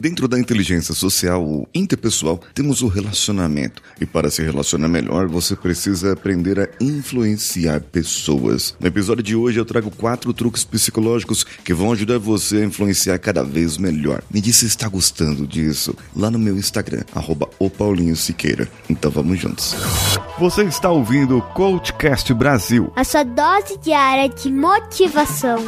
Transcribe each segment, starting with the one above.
Dentro da inteligência social interpessoal, temos o relacionamento. E para se relacionar melhor, você precisa aprender a influenciar pessoas. No episódio de hoje, eu trago quatro truques psicológicos que vão ajudar você a influenciar cada vez melhor. Me diz se está gostando disso lá no meu Instagram, arroba Siqueira. Então vamos juntos. Você está ouvindo o Coachcast Brasil. A sua dose diária de motivação.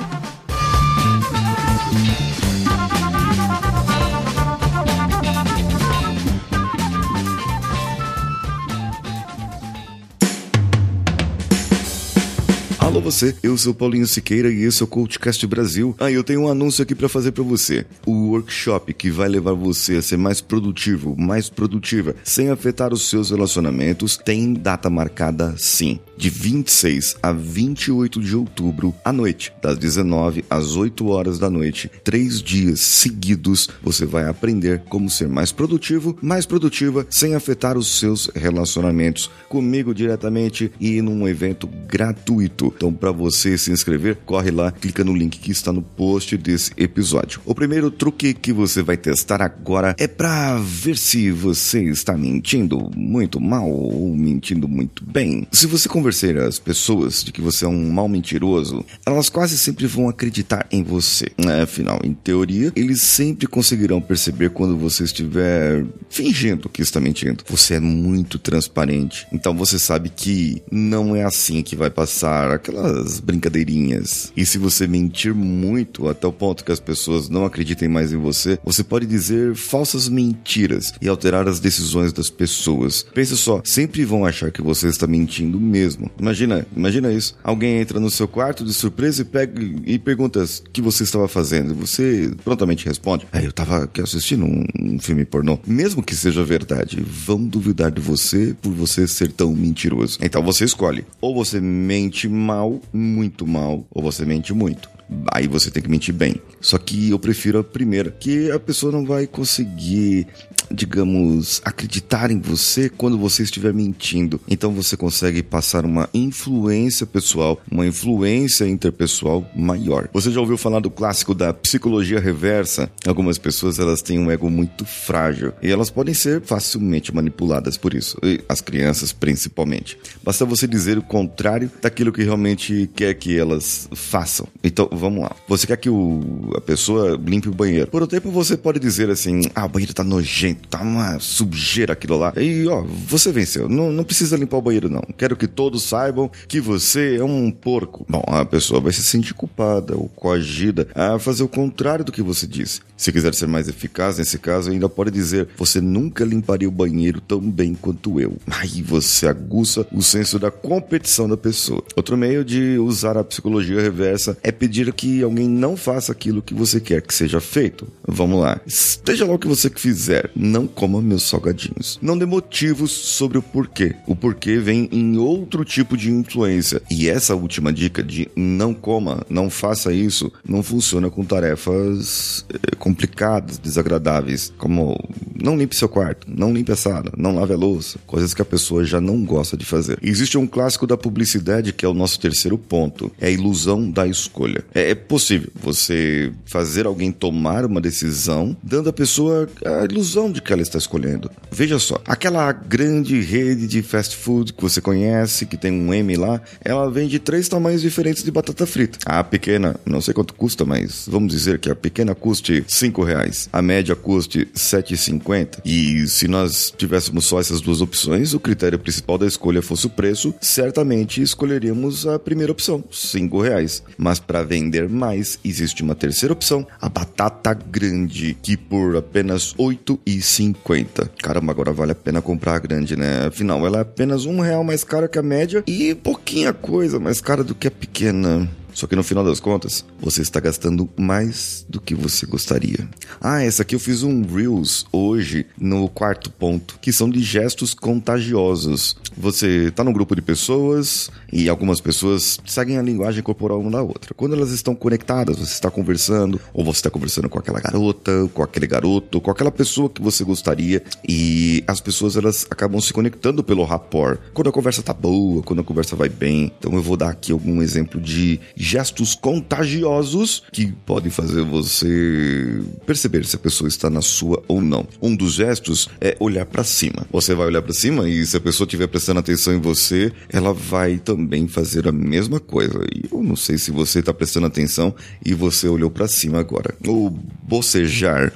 Alô você, eu sou Paulinho Siqueira e esse é o Coachcast Brasil. Ah, eu tenho um anúncio aqui para fazer para você. O workshop que vai levar você a ser mais produtivo, mais produtiva, sem afetar os seus relacionamentos, tem data marcada sim. De 26 a 28 de outubro, à noite, das 19 às 8 horas da noite, três dias seguidos, você vai aprender como ser mais produtivo, mais produtiva, sem afetar os seus relacionamentos. Comigo diretamente e num evento gratuito. Então, para você se inscrever, corre lá, clica no link que está no post desse episódio. O primeiro truque que você vai testar agora é para ver se você está mentindo muito mal ou mentindo muito bem. Se você convencer as pessoas de que você é um mal mentiroso, elas quase sempre vão acreditar em você. Afinal, em teoria, eles sempre conseguirão perceber quando você estiver fingindo que está mentindo. Você é muito transparente, então você sabe que não é assim que vai passar aquela aquelas brincadeirinhas. E se você mentir muito até o ponto que as pessoas não acreditem mais em você, você pode dizer falsas mentiras e alterar as decisões das pessoas. Pense só, sempre vão achar que você está mentindo mesmo. Imagina, imagina isso. Alguém entra no seu quarto de surpresa e pega e pergunta o que você estava fazendo. Você prontamente responde: é, eu estava aqui assistindo um, um filme pornô. Mesmo que seja verdade, vão duvidar de você por você ser tão mentiroso. Então você escolhe. Ou você mente mal, muito mal, ou você mente muito. Aí você tem que mentir bem. Só que eu prefiro a primeira, que a pessoa não vai conseguir digamos, acreditar em você quando você estiver mentindo. Então você consegue passar uma influência pessoal, uma influência interpessoal maior. Você já ouviu falar do clássico da psicologia reversa? Algumas pessoas elas têm um ego muito frágil e elas podem ser facilmente manipuladas por isso, as crianças principalmente. Basta você dizer o contrário daquilo que realmente quer que elas façam. Então vamos lá. Você quer que o, a pessoa limpe o banheiro. Por um tempo você pode dizer assim: ah, o banheiro tá nojento tá uma sujeira aquilo lá. E ó, você venceu. Não, não precisa limpar o banheiro, não. Quero que todos saibam que você é um porco. Bom, a pessoa vai se sentir culpada ou coagida a fazer o contrário do que você disse. Se quiser ser mais eficaz nesse caso, ainda pode dizer: você nunca limparia o banheiro tão bem quanto eu. Aí você aguça o senso da competição da pessoa. Outro meio de usar a psicologia reversa é pedir que alguém não faça aquilo que você quer que seja feito. Vamos lá. Esteja lá o que você fizer não coma meus salgadinhos. Não dê motivos sobre o porquê. O porquê vem em outro tipo de influência. E essa última dica de não coma, não faça isso, não funciona com tarefas eh, complicadas, desagradáveis, como não limpe seu quarto, não limpe a sala, não lave a louça, coisas que a pessoa já não gosta de fazer. Existe um clássico da publicidade que é o nosso terceiro ponto, é a ilusão da escolha. É, é possível você fazer alguém tomar uma decisão dando à pessoa a ilusão de que ela está escolhendo. Veja só, aquela grande rede de fast food que você conhece, que tem um M lá, ela vende três tamanhos diferentes de batata frita. A pequena, não sei quanto custa, mas vamos dizer que a pequena custe cinco reais, a média custe 7,50. E se nós tivéssemos só essas duas opções, o critério principal da escolha fosse o preço, certamente escolheríamos a primeira opção, cinco reais. Mas para vender mais, existe uma terceira opção, a batata grande, que por apenas 8,50 50. Caramba, agora vale a pena comprar a grande, né? Afinal, ela é apenas um real mais cara que a média e pouquinha coisa mais cara do que a pequena. Só que no final das contas, você está gastando mais do que você gostaria. Ah, essa aqui eu fiz um Reels hoje no quarto ponto, que são de gestos contagiosos. Você está num grupo de pessoas e algumas pessoas seguem a linguagem corporal uma da outra. Quando elas estão conectadas, você está conversando, ou você está conversando com aquela garota, com aquele garoto, com aquela pessoa que você gostaria, e as pessoas elas acabam se conectando pelo rapport. Quando a conversa tá boa, quando a conversa vai bem. Então eu vou dar aqui algum exemplo de gestos contagiosos que podem fazer você perceber se a pessoa está na sua ou não. Um dos gestos é olhar para cima. Você vai olhar para cima e se a pessoa estiver prestando atenção em você, ela vai também fazer a mesma coisa. E eu não sei se você está prestando atenção e você olhou para cima agora. O bocejar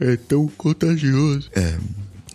é tão contagioso. É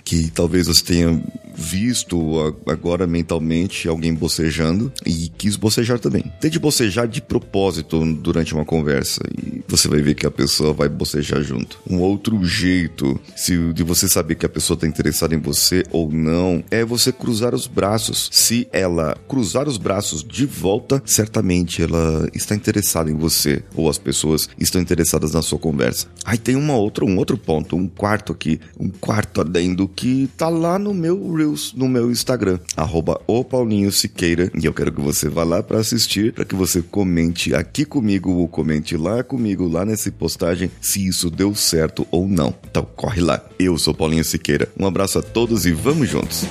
que talvez você tenha visto agora mentalmente alguém bocejando e quis bocejar também. Tente bocejar de propósito durante uma conversa e você vai ver que a pessoa vai bocejar junto. Um outro jeito se, de você saber que a pessoa está interessada em você ou não é você cruzar os braços. Se ela cruzar os braços de volta, certamente ela está interessada em você ou as pessoas estão interessadas na sua conversa. Aí tem uma outra, um outro ponto, um quarto aqui, um quarto adendo que tá lá no meu Reels, no meu Instagram, arroba o Paulinho Siqueira. E eu quero que você vá lá para assistir, para que você comente aqui comigo ou comente lá comigo, lá nessa postagem, se isso deu certo ou não. Então corre lá. Eu sou Paulinho Siqueira. Um abraço a todos e vamos juntos.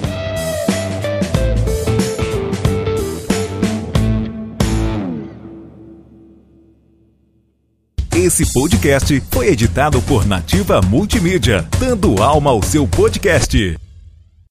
Esse podcast foi editado por Nativa Multimídia, dando alma ao seu podcast.